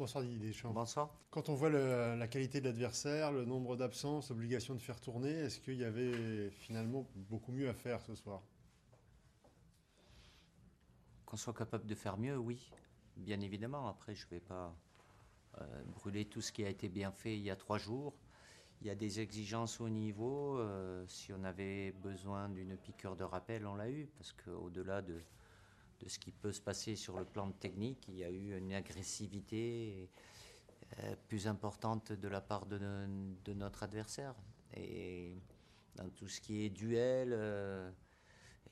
Bonsoir Didier Deschamps. Bonsoir. Quand on voit le- la qualité de l'adversaire, le nombre d'absences, l'obligation de faire tourner, est-ce qu'il y avait finalement beaucoup mieux à faire ce soir? Qu'on soit capable de faire mieux, oui, bien évidemment. Après, je ne vais pas euh, brûler tout ce qui a été bien fait il y a trois jours. Il y a des exigences au niveau. euh, si on avait besoin d'une piqûre de rappel, on l'a eu. Parce qu'au-delà de, de ce qui peut se passer sur le plan technique, il y a eu une agressivité euh, plus importante de la part de, no- de notre adversaire. Et dans tout ce qui est duel, euh,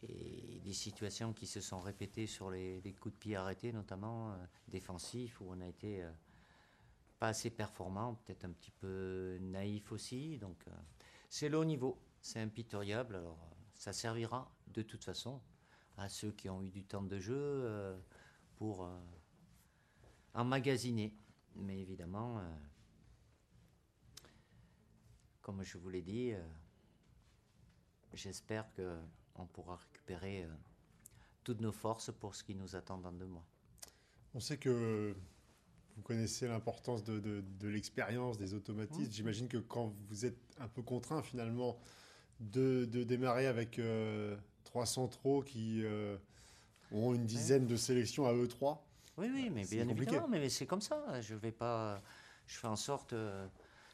et des situations qui se sont répétées sur les, coups de pied arrêtés, notamment euh, défensifs, où on a été pas assez performant, peut-être un petit peu naïf aussi. Donc c'est le haut niveau, c'est impitoyable. Alors ça servira de toute façon à ceux qui ont eu du temps de jeu euh, pour euh, emmagasiner. Mais évidemment, euh, comme je vous l'ai dit, j'espère que on pourra récupérer toutes nos forces pour ce qui nous attend dans deux mois. On sait que vous connaissez l'importance de, de- de l'expérience, des automatismes. J'imagine que quand vous êtes un peu contraint finalement de, de démarrer avec euh, trois centraux qui euh, ont une dizaine de sélections à eux trois, Oui, oui, mais C'est bien compliqué. évidemment, mais c'est comme ça. Je vais pas, je fais en sorte, euh,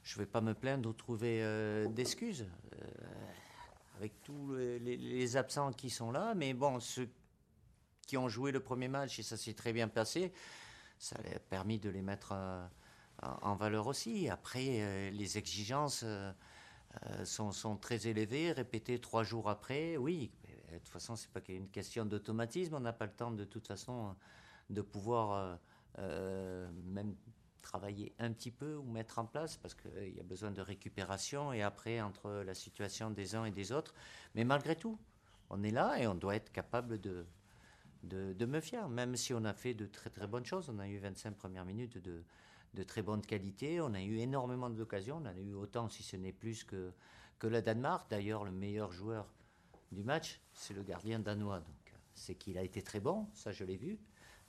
je vais pas me plaindre ou trouver euh, d'excuses euh, avec tous les, les- les absents qui sont là. Mais bon, ceux qui ont joué le premier match et ça s'est très bien passé, ça a permis de les mettre en valeur aussi. Après, les exigences. sont, sont très élevées, répétées trois jours après, oui. De toute façon, c'est pas qu'une question d'automatisme. On n'a pas le temps, de toute façon, de pouvoir euh, euh, même travailler un petit peu ou mettre en place parce qu'il y a besoin de récupération et après entre la situation des uns et des autres. Mais malgré tout, on est là et on doit être capable de, de, me fier, même si on a fait de très très bonnes choses. On a eu 25 premières minutes de, de très bonne qualité, on a eu énormément d'occasions, on en a eu autant si ce n'est plus que, que la Danemark. D'ailleurs, le meilleur joueur du match, c'est le gardien danois. Donc, euh, c'est qu'il a été très bon, ça je l'ai vu,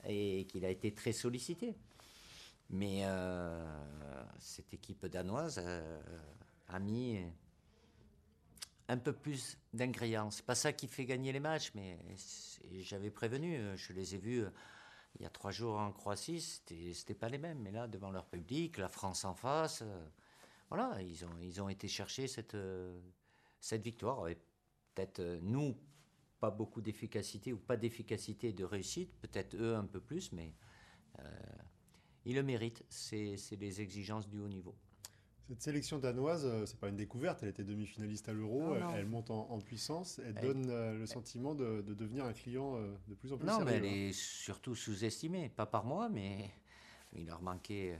et qu'il a été très sollicité. Mais euh, cette équipe danoise euh, a mis un peu plus d'ingrédients. C'est pas ça qui fait gagner les matchs, mais j'avais prévenu. Je les ai vus il y a trois jours en Croatie, c'était pas les mêmes. Mais là, devant leur public, la France en face, voilà, ils ont, ils ont été chercher cette, cette victoire. Peut-être euh, nous, pas beaucoup d'efficacité ou pas d'efficacité et de réussite, peut-être eux un peu plus, mais euh, ils le méritent. C'est les exigences du haut niveau. Cette sélection danoise, euh, c'est pas une découverte, elle était demi-finaliste à l'Euro, Non, elle, monte en, en puissance, elle Elle- donne euh, le sentiment de, de devenir un client euh, de plus en plus Non, mais elle hein. est surtout sous-estimée. Pas par moi, mais il leur manquait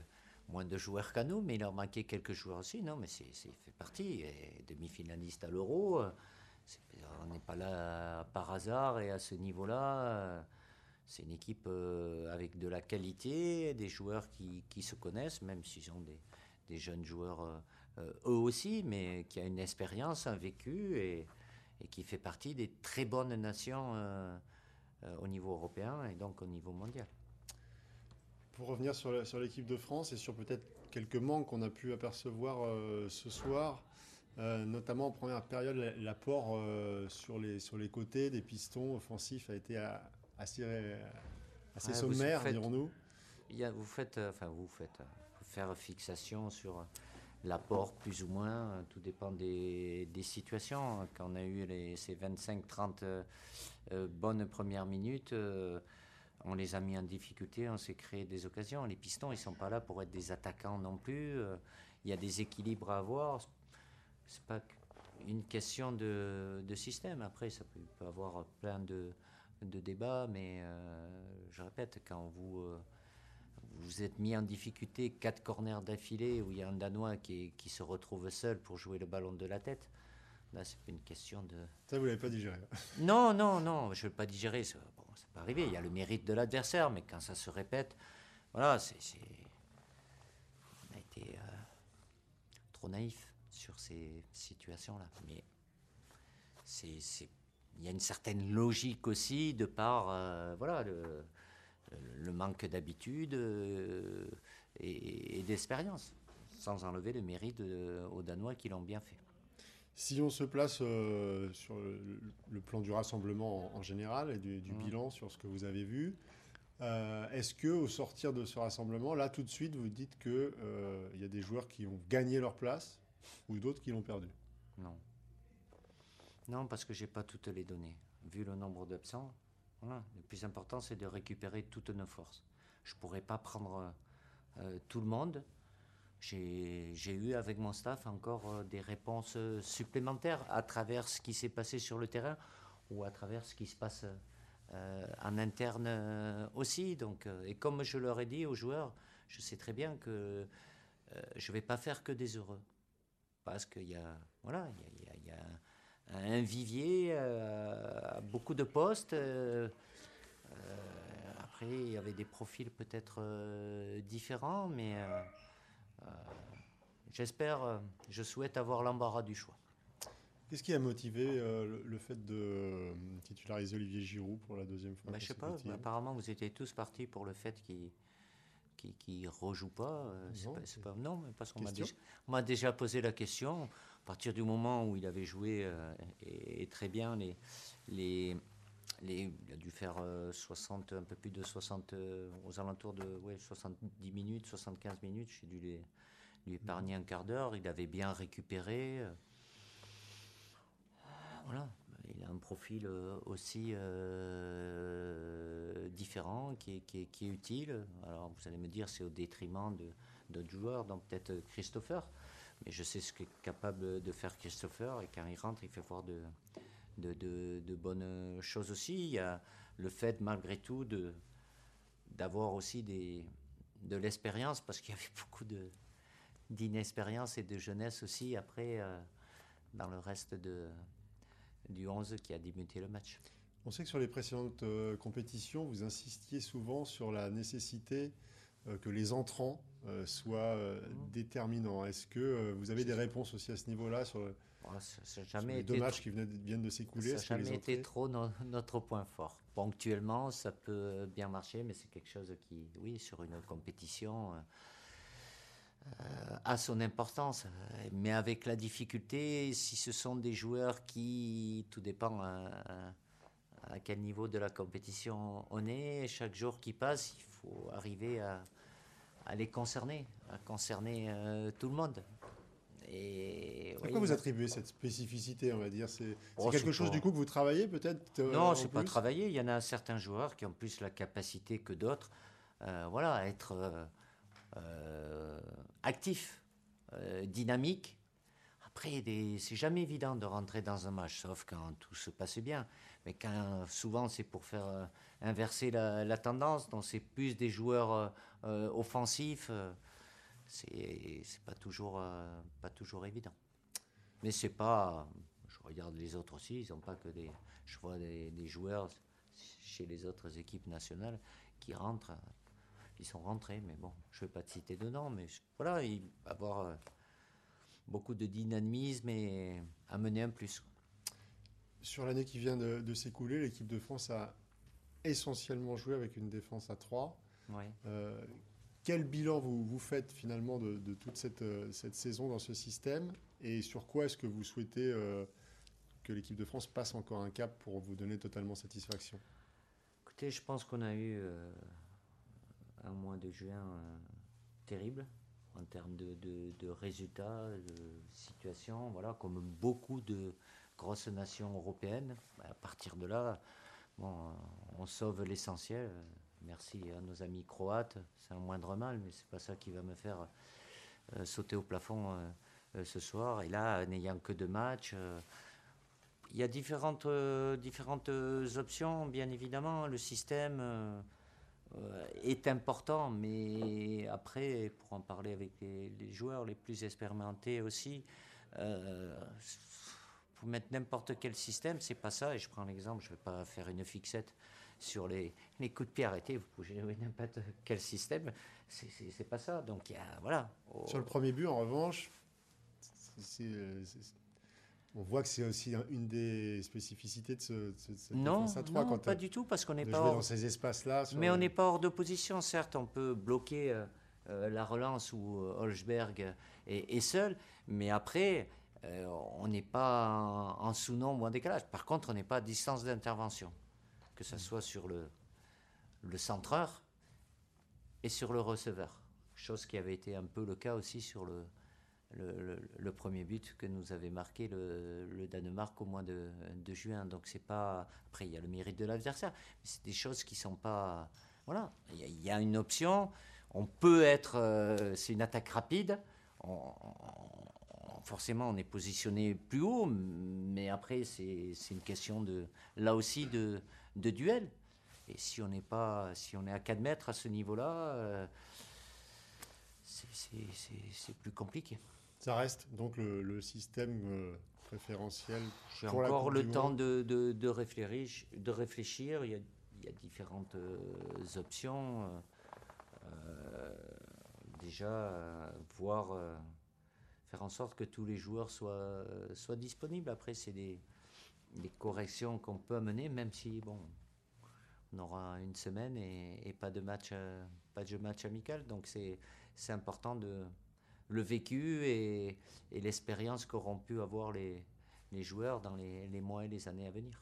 moins de joueurs qu'à nous, mais il leur manquait quelques joueurs aussi. Non, mais c'est c'est fait partie. Et Demi-finaliste à l'Euro, euh, on n'est pas là par hasard et à ce niveau-là. euh, C'est une équipe euh, avec de la qualité, des joueurs qui, se connaissent, même s'ils ont des, des jeunes joueurs euh, eux aussi, mais qui a une expérience, un vécu et, qui fait partie des très bonnes nations au niveau européen et donc au niveau mondial. Pour revenir sur l'équipe de France et sur peut-être quelques manques qu'on a pu apercevoir ce soir, euh, notamment en première période, la- l'apport euh, sur, les, sur les côtés des pistons offensifs a été euh, assez, assez Ouais, vous sommaire, dirons-nous. Vous faites, enfin vous faites, faire fixation sur l'apport plus ou moins, euh, tout dépend des, des situations. Quand on a eu les, ces 25-30 euh, bonnes premières minutes, on les a mis en difficulté, on s'est créé des occasions. Les pistons, ils sont pas là pour être des attaquants non plus. Il y a des équilibres à avoir. C'est pas une question de, de système. Après, ça peut, peut avoir plein de, de débats, mais euh, je répète, quand vous euh, vous êtes mis en difficulté quatre corners d'affilée où il y a un Danois qui, qui se retrouve seul pour jouer le ballon de la tête. Là, c'est pas une question de. Ça, vous l'avez pas digéré. Non, non, non, je ne veux pas digérer. Ça, bon, ça peut arriver. Il y a le mérite de l'adversaire, mais quand ça se répète, voilà, c'est. c'est- On a été euh, trop naïf sur ces situations-là. Mais c'est, il y a une certaine logique aussi de par, euh, voilà, le, le manque d'habitude euh, et, d'expérience, sans enlever le mérite aux Danois qui l'ont bien fait. Si on se place euh, sur le, plan du rassemblement en, général et du, mmh. bilan sur ce que vous avez vu, euh, est-ce que au sortir de ce rassemblement, là tout de suite, vous dites que euh, il y a des joueurs qui ont gagné leur place ou d'autres qui l'ont perdu Non. Non, parce que j'ai pas toutes les données. Vu le nombre d'absents, le plus important c'est de récupérer toutes nos forces. Je pourrais pas prendre tout le monde j'ai eu avec mon staff encore euh, des réponses euh, supplémentaires à travers ce qui s'est passé sur le terrain ou à travers ce qui se passe euh, en interne aussi. Donc, et comme je leur ai dit aux joueurs, je sais très bien que je ne vais pas faire que des heureux. Parce qu'il y a, voilà, il y a, un vivier, beaucoup de postes. après, il y avait des profils peut-être différents, mais euh, j'espère, euh, je souhaite avoir l'embarras du choix. Qu'est-ce qui a motivé euh, le, fait de titulariser Olivier Giroud pour la deuxième fois bah, Je sais pas, apparemment vous étiez tous partis pour le fait qu'il qui qui rejoue pas. non, pas, non, parce qu'on m'a déjà, posé la question. À partir du moment où il avait joué et, très bien les, les, les, il a dû faire 60, un peu plus de 60, aux alentours de ouais, 70 minutes, 75 minutes. J'ai dû les, lui épargner un quart d'heure. Il avait bien récupéré. Euh, voilà. Il a un profil euh, aussi euh, différent qui est, utile. Alors vous allez me dire c'est au détriment d'autres joueurs, donc peut-être Christopher. Mais je sais ce qu'est capable de faire Christopher et quand il rentre, il fait voir de, bonnes choses aussi. Il y a le fait malgré tout d'avoir aussi de l'expérience parce qu'il y avait beaucoup d'inexpérience et de jeunesse aussi après euh, dans le reste de, du 11 qui a débuté le match. On sait que sur les précédentes euh, compétitions, vous insistiez souvent sur la nécessité euh, que les entrants soient mmh. déterminants. Est-ce que vous avez des réponses aussi à ce niveau-là sur, oh, jamais les deux matchs qui viennent de s'écouler Ça n'a jamais été trop notre point fort. Ponctuellement, ça peut bien marcher, mais c'est quelque chose qui, oui, sur une compétition a son importance, mais avec la difficulté, si ce sont des joueurs qui, tout dépend à, quel niveau de la compétition on est, chaque jour qui passe, il faut arriver à, les concerner, à concerner euh, tout le monde. Et, à quoi vous attribuez cette spécificité, on va dire? C'est oh, quelque chose du coup que vous travaillez peut-être euh, Non, c'est pas travailler. Il y en a certains joueurs qui ont plus la capacité que d'autres, euh, voilà, à être euh, actif, euh, dynamique. Après, c'est jamais évident de rentrer dans un match, sauf quand tout se passe bien. Mais quand souvent c'est pour faire euh, inverser la, tendance, donc c'est plus des joueurs offensifs, c'est pas toujours pas toujours évident. Mais c'est pas, je regarde les autres aussi, ils n'ont pas que des, je vois des, joueurs chez les autres équipes nationales qui rentrent ils sont rentrés, mais bon, je ne vais pas te citer de nom, mais voilà, il va avoir euh, beaucoup de dynamisme et amener un plus. Sur l'année qui vient de, s'écouler, l'équipe de France a essentiellement joué avec une défense à 3. Euh, quel bilan vous, vous faites finalement de, toute cette, euh, cette, saison dans ce système et sur quoi est-ce que vous souhaitez que l'équipe de France passe encore un cap pour vous donner totalement satisfaction? Écoutez, je pense qu'on a eu un mois de juin euh, terrible en termes de, résultats, de situation, voilà, comme beaucoup de grosses nations européennes. À partir de là, bon, on sauve l'essentiel. Merci à nos amis croates, c'est un moindre mal, mais c'est pas ça qui va me faire euh, sauter au plafond euh, ce soir. Et là, n'ayant que deux matchs, il y a différentes, différentes options, bien évidemment. Le système euh, est important, mais après, pour en parler avec les, joueurs les plus expérimentés aussi, euh, pour mettre n'importe quel système, c'est pas ça. Et je prends l'exemple, je vais pas faire une fixette sur les, les coups de pied arrêtés. Vous pouvez jouer n'importe quel système, c'est pas ça. Donc, y a, voilà. Sur le premier but, en revanche, c'est on voit que c'est aussi une des spécificités de, ce, cette non, défense à 3. Non, pas du tout, parce qu'on n'est pas hors... dans ces espaces-là. Mais on n'est pas hors de position, certes, on peut bloquer euh, la relance où Holzberg est, seul. Mais après, on n'est pas en, sous-nombre ou en décalage. Par contre, on n'est pas à distance d'intervention, que ce soit sur le, le centreur et sur le receveur. Chose qui avait été un peu le cas aussi sur le, le, premier but que nous avait marqué le, Danemark au mois de, juin. Donc c'est pas. Après, il y a le mérite de l'adversaire, c'est des choses qui sont pas. Voilà, il y, a une option. On peut être. Euh, c'est une attaque rapide. forcément, on est positionné plus haut, mais après, c'est une question de. Là aussi, de, de duel. Et si on n'est pas. Si on est à 4 mètres à ce niveau-là. Euh, c'est plus compliqué. Ça reste donc le, système euh, préférentiel. J'ai encore le temps de, de, réfléchir, de réfléchir. Il y a, il y a différentes euh, options. Euh, déjà, voir, faire en sorte que tous les joueurs soient, soient disponibles. Après, c'est des, des, corrections qu'on peut amener, même si, bon, on aura une semaine et, et pas de match, pas de match amical. Donc, c'est important de le vécu et, l'expérience qu'auront pu avoir les, joueurs dans les, mois et les années à venir.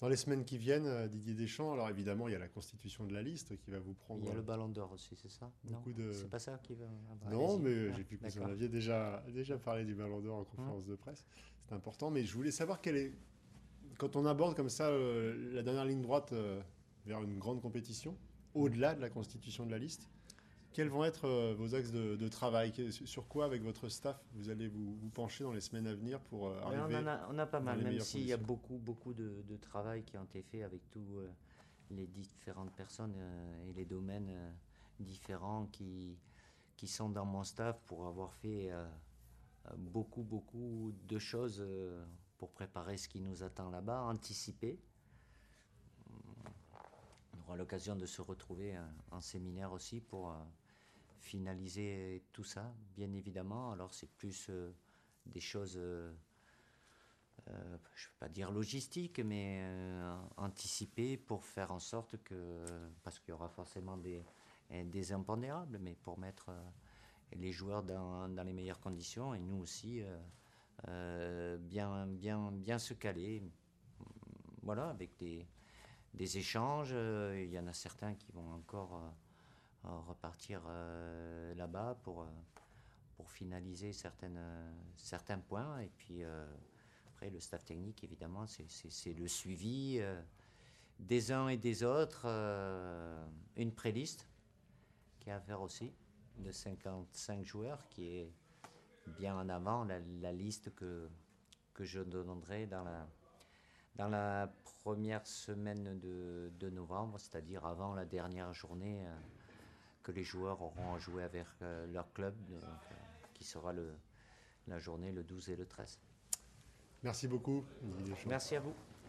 Dans les semaines qui viennent, euh, Didier Deschamps, alors évidemment, il y a la constitution de la liste qui va vous prendre. Il y a le ballon d'or aussi, c'est ça? Non, de... c'est pas ça qui va. Ah non, mais j'ai vu que vous en aviez déjà, déjà parlé du ballon d'or en conférence de presse. C'est important, mais je voulais savoir quelle est. Quand on aborde comme ça euh, la dernière ligne droite euh, vers une grande compétition, au-delà de la constitution de la liste, quels vont être euh, vos axes de, travail? Sur quoi, avec votre staff, vous allez vous, pencher dans les semaines à venir pour euh, arriver on, a, on a pas mal, même s'il y a beaucoup, beaucoup de, travail qui ont été fait avec tous euh, les différentes personnes et les domaines différents qui, qui sont dans mon staff pour avoir fait beaucoup, beaucoup de choses pour préparer ce qui nous attend là-bas, anticiper. On aura l'occasion de se retrouver en séminaire aussi pour finaliser tout ça, bien évidemment. Alors c'est plus euh, des choses, euh, euh, je ne vais pas dire logistiques, mais anticipées pour faire en sorte que, parce qu'il y aura forcément des, des impondérables, mais pour mettre les joueurs dans, dans, les meilleures conditions et nous aussi bien, bien, bien se caler. Voilà, avec des, des échanges. Il y en a certains qui vont encore repartir euh, là-bas pour, euh, pour finaliser euh, certains points. Et puis après, le staff technique, évidemment, c'est le suivi des uns et des autres. une préliste qui est à faire aussi de 55 joueurs qui est bien en avant la, liste que, je donnerai dans la, dans la première semaine de, de novembre, c'est-à-dire avant la dernière journée que les joueurs auront à jouer avec euh, leur club, euh, qui sera le, la journée le 12 et le 13. Merci beaucoup. Merci à vous.